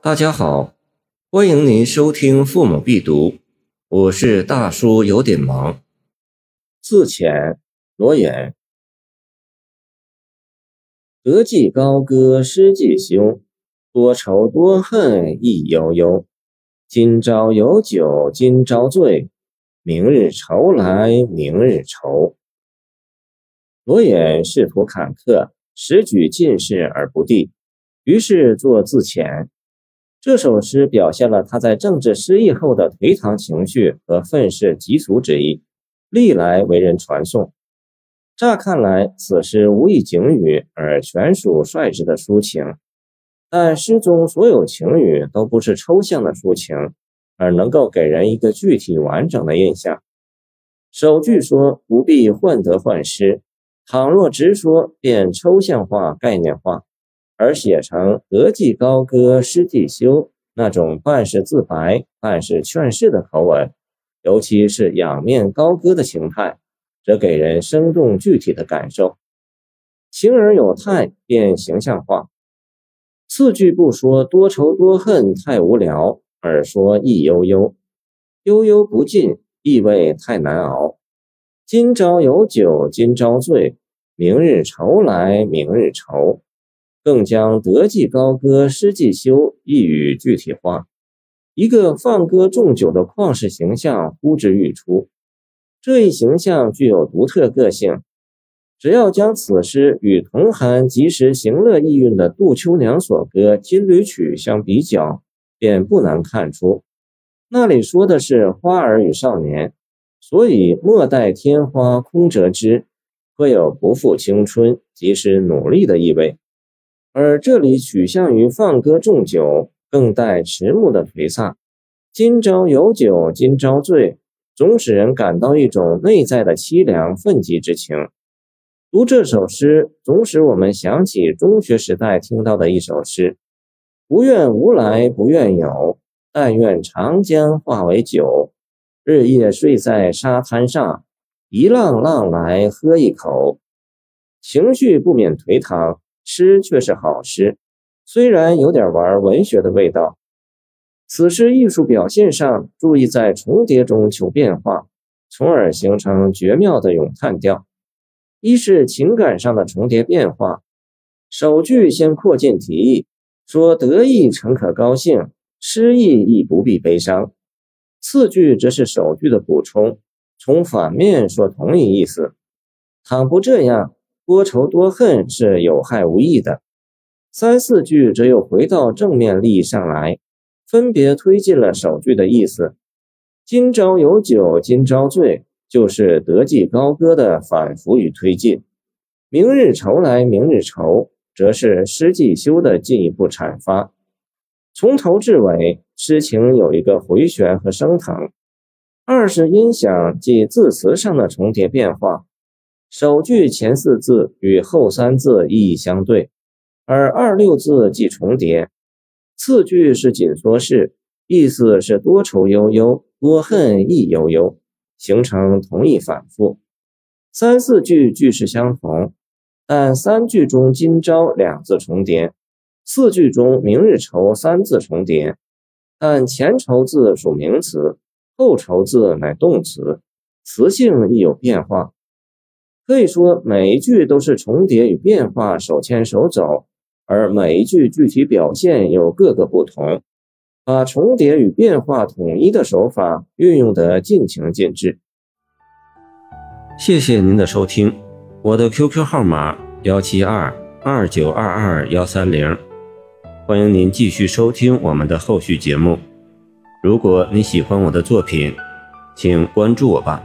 大家好，欢迎您收听《父母必读》，我是大叔，有点忙。自遣，罗衍。得既高歌失既休，多愁多恨亦悠悠。今朝有酒今朝醉，明日愁来明日愁。罗衍仕途坎坷，时举进士而不第，于是作自遣。这首诗表现了他在政治失意后的颓唐情绪和愤世嫉俗之意，历来为人传颂。乍看来，此诗无意景语，而全属率直的抒情。但诗中所有情语都不是抽象的抒情，而能够给人一个具体完整的印象。首句说“不必患得患失”，倘若直说，便抽象化、概念化。而写成“得既高歌失既休”那种半是自白、半是劝世的口吻，尤其是仰面高歌的形态，则给人生动具体的感受。情而有态，便形象化。次句不说多愁多恨太无聊，而说意悠悠，悠悠不尽，意味太难熬。今朝有酒今朝醉，明日愁来明日愁。更将得既高歌失既休一语具体化，一个放歌纵酒的旷世形象呼之欲出。这一形象具有独特个性，只要将此诗与同含及时行乐意蕴的杜秋娘所歌《金缕曲》相比较，便不难看出，那里说的是花儿与少年，所以莫待天花空折枝，会有不负青春、及时努力的意味。而这里取向于放歌纵酒，更带迟暮的颓丧。今朝有酒今朝醉，总使人感到一种内在的凄凉愤激之情。读这首诗，总使我们想起中学时代听到的一首诗：不愿无来不愿有，但愿长江化为酒。日夜睡在沙滩上，一浪浪来喝一口。情绪不免颓唐。诗却是好诗，虽然有点玩文学的味道。此诗艺术表现上注意在重叠中求变化，从而形成绝妙的咏叹调。一是情感上的重叠变化，首句先扩进题意，说得意诚可高兴，失意亦不必悲伤。次句则是首句的补充，从反面说同一意思。倘不这样。多愁多恨是有害无益的，三四句则又回到正面利益上来，分别推进了首句的意思。今朝有酒今朝醉，就是得既高歌的反复与推进；明日愁来明日愁，则是失既休的进一步阐发。从头至尾，诗情有一个回旋和升腾。二是音响及字词上的重叠变化。首句前四字与后三字意义相对，而二六字即重叠。次句是紧缩式，意思是多愁悠悠，多恨亦悠悠，形成同义反复。三四句句式相同，但三句中“今朝”两字重叠，四句中“明日愁”三字重叠，但前愁字属名词，后愁字乃动词，词性亦有变化。可以说，每一句都是重叠与变化手牵手走，而每一句具体表现又各个不同，把重叠与变化统一的手法运用得尽情尽致。谢谢您的收听，我的 QQ 号码幺七二二九二二幺三零，欢迎您继续收听我们的后续节目。如果你喜欢我的作品，请关注我吧。